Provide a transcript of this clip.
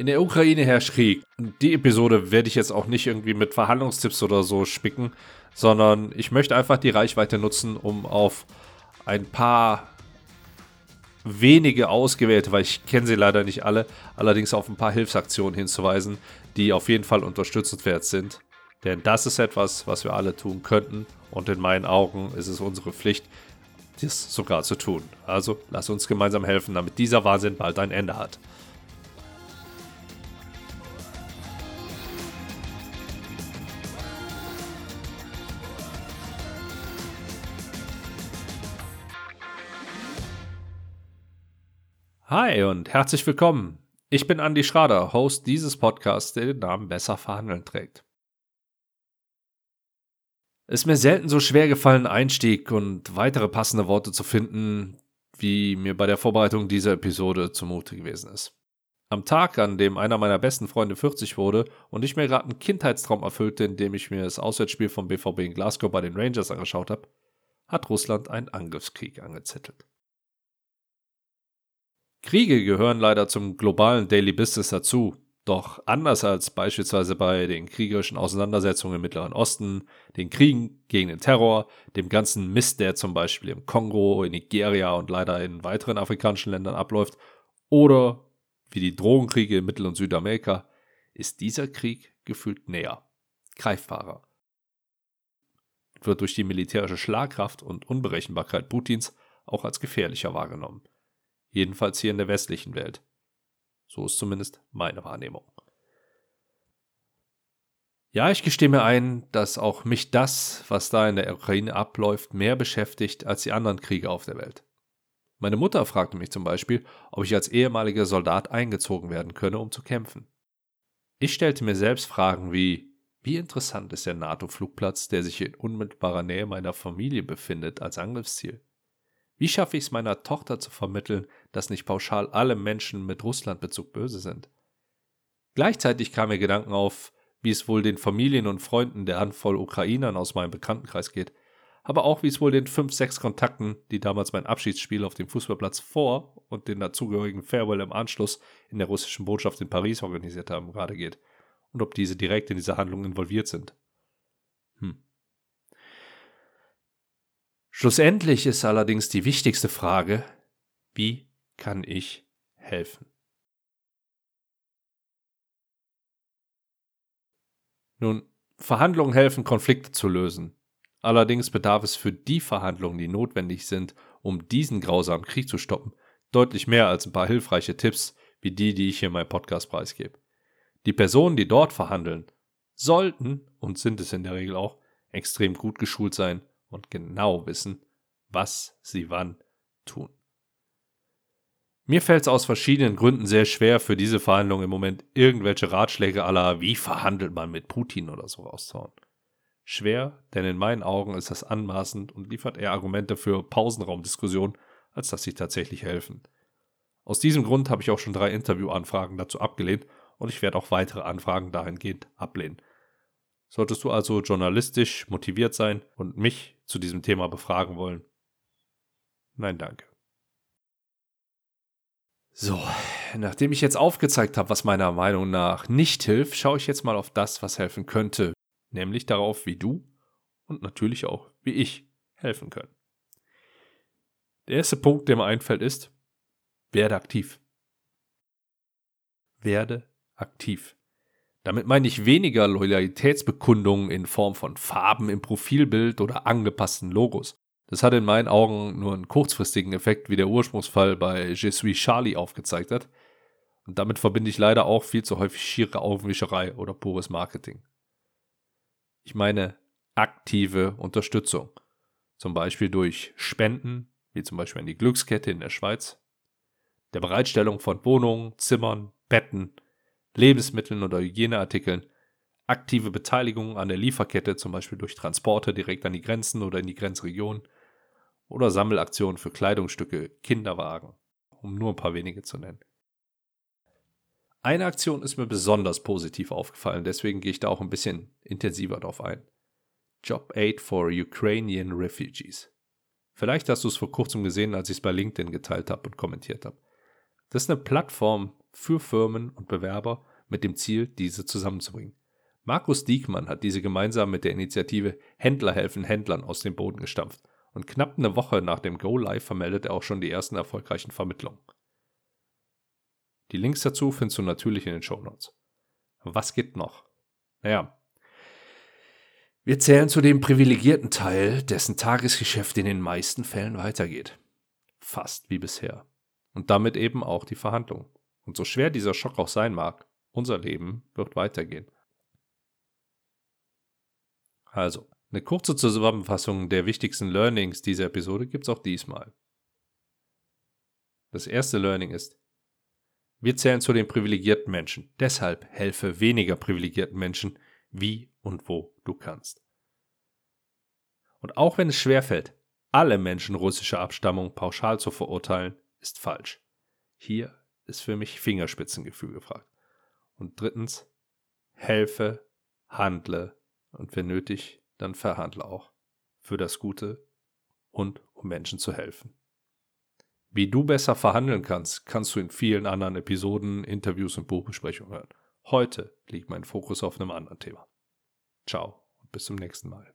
In der Ukraine herrscht Krieg. Die Episode werde ich jetzt auch nicht irgendwie mit Verhandlungstipps oder so spicken, sondern ich möchte einfach die Reichweite nutzen, um auf ein paar wenige ausgewählte, weil ich kenne sie leider nicht alle, allerdings auf ein paar Hilfsaktionen hinzuweisen, die auf jeden Fall unterstützenswert sind. Denn das ist etwas, was wir alle tun könnten und in meinen Augen ist es unsere Pflicht, dies sogar zu tun. Also lass uns gemeinsam helfen, damit dieser Wahnsinn bald ein Ende hat. Hi und herzlich willkommen. Ich bin Andy Schrader, Host dieses Podcasts, der den Namen Besser verhandeln trägt. Es ist mir selten so schwer gefallen, Einstieg und weitere passende Worte zu finden, wie mir bei der Vorbereitung dieser Episode zumute gewesen ist. Am Tag, an dem einer meiner besten Freunde 40 wurde und ich mir gerade einen Kindheitstraum erfüllte, indem ich mir das Auswärtsspiel vom BVB in Glasgow bei den Rangers angeschaut habe, hat Russland einen Angriffskrieg angezettelt. Kriege gehören leider zum globalen Daily Business dazu. Doch anders als beispielsweise bei den kriegerischen Auseinandersetzungen im Mittleren Osten, den Kriegen gegen den Terror, dem ganzen Mist, der zum Beispiel im Kongo, in Nigeria und leider in weiteren afrikanischen Ländern abläuft, oder wie die Drogenkriege in Mittel- und Südamerika, ist dieser Krieg gefühlt näher, greifbarer. Wird durch die militärische Schlagkraft und Unberechenbarkeit Putins auch als gefährlicher wahrgenommen jedenfalls hier in der westlichen Welt. So ist zumindest meine Wahrnehmung. Ja, ich gestehe mir ein, dass auch mich das, was da in der Ukraine abläuft, mehr beschäftigt als die anderen Kriege auf der Welt. Meine Mutter fragte mich zum Beispiel, ob ich als ehemaliger Soldat eingezogen werden könne, um zu kämpfen. Ich stellte mir selbst Fragen wie, wie interessant ist der NATO-Flugplatz, der sich in unmittelbarer Nähe meiner Familie befindet, als Angriffsziel? Wie schaffe ich es meiner Tochter zu vermitteln, dass nicht pauschal alle Menschen mit Russlandbezug böse sind? Gleichzeitig kamen mir Gedanken auf, wie es wohl den Familien und Freunden der Handvoll Ukrainern aus meinem Bekanntenkreis geht, aber auch wie es wohl den fünf, sechs Kontakten, die damals mein Abschiedsspiel auf dem Fußballplatz vor und den dazugehörigen Farewell im Anschluss in der russischen Botschaft in Paris organisiert haben, gerade geht und ob diese direkt in diese Handlung involviert sind. Schlussendlich ist allerdings die wichtigste Frage, wie kann ich helfen? Nun, Verhandlungen helfen, Konflikte zu lösen. Allerdings bedarf es für die Verhandlungen, die notwendig sind, um diesen grausamen Krieg zu stoppen, deutlich mehr als ein paar hilfreiche Tipps wie die, die ich hier in meinem Podcast preisgebe. Die Personen, die dort verhandeln, sollten und sind es in der Regel auch extrem gut geschult sein und genau wissen, was sie wann tun. Mir fällt es aus verschiedenen Gründen sehr schwer, für diese Verhandlungen im Moment irgendwelche Ratschläge aller, wie verhandelt man mit Putin oder so rauszuhauen. Schwer, denn in meinen Augen ist das anmaßend und liefert eher Argumente für Pausenraumdiskussionen, als dass sie tatsächlich helfen. Aus diesem Grund habe ich auch schon drei Interviewanfragen dazu abgelehnt und ich werde auch weitere Anfragen dahingehend ablehnen. Solltest du also journalistisch motiviert sein und mich zu diesem Thema befragen wollen? Nein, danke. So, nachdem ich jetzt aufgezeigt habe, was meiner Meinung nach nicht hilft, schaue ich jetzt mal auf das, was helfen könnte, nämlich darauf, wie du und natürlich auch wie ich helfen können. Der erste Punkt, der mir einfällt, ist, werde aktiv. Werde aktiv. Damit meine ich weniger Loyalitätsbekundungen in Form von Farben im Profilbild oder angepassten Logos. Das hat in meinen Augen nur einen kurzfristigen Effekt, wie der Ursprungsfall bei Je suis Charlie aufgezeigt hat. Und damit verbinde ich leider auch viel zu häufig schiere Augenwischerei oder pures Marketing. Ich meine aktive Unterstützung. Zum Beispiel durch Spenden, wie zum Beispiel an die Glückskette in der Schweiz, der Bereitstellung von Wohnungen, Zimmern, Betten, Lebensmitteln oder Hygieneartikeln, aktive Beteiligung an der Lieferkette, zum Beispiel durch Transporte direkt an die Grenzen oder in die Grenzregion, oder Sammelaktionen für Kleidungsstücke, Kinderwagen, um nur ein paar wenige zu nennen. Eine Aktion ist mir besonders positiv aufgefallen, deswegen gehe ich da auch ein bisschen intensiver drauf ein. Job Aid for Ukrainian Refugees. Vielleicht hast du es vor kurzem gesehen, als ich es bei LinkedIn geteilt habe und kommentiert habe. Das ist eine Plattform, für Firmen und Bewerber mit dem Ziel, diese zusammenzubringen. Markus Diekmann hat diese gemeinsam mit der Initiative Händler helfen Händlern aus dem Boden gestampft und knapp eine Woche nach dem Go Live vermeldet er auch schon die ersten erfolgreichen Vermittlungen. Die Links dazu findest du natürlich in den Show Notes. Was geht noch? Naja, wir zählen zu dem privilegierten Teil, dessen Tagesgeschäft in den meisten Fällen weitergeht. Fast wie bisher. Und damit eben auch die Verhandlungen. Und so schwer dieser Schock auch sein mag, unser Leben wird weitergehen. Also, eine kurze Zusammenfassung der wichtigsten Learnings dieser Episode gibt es auch diesmal. Das erste Learning ist, wir zählen zu den privilegierten Menschen. Deshalb helfe weniger privilegierten Menschen, wie und wo du kannst. Und auch wenn es schwerfällt, alle Menschen russischer Abstammung pauschal zu verurteilen, ist falsch. Hier ist für mich Fingerspitzengefühl gefragt. Und drittens, helfe, handle und wenn nötig, dann verhandle auch für das Gute und um Menschen zu helfen. Wie du besser verhandeln kannst, kannst du in vielen anderen Episoden, Interviews und Buchbesprechungen hören. Heute liegt mein Fokus auf einem anderen Thema. Ciao und bis zum nächsten Mal.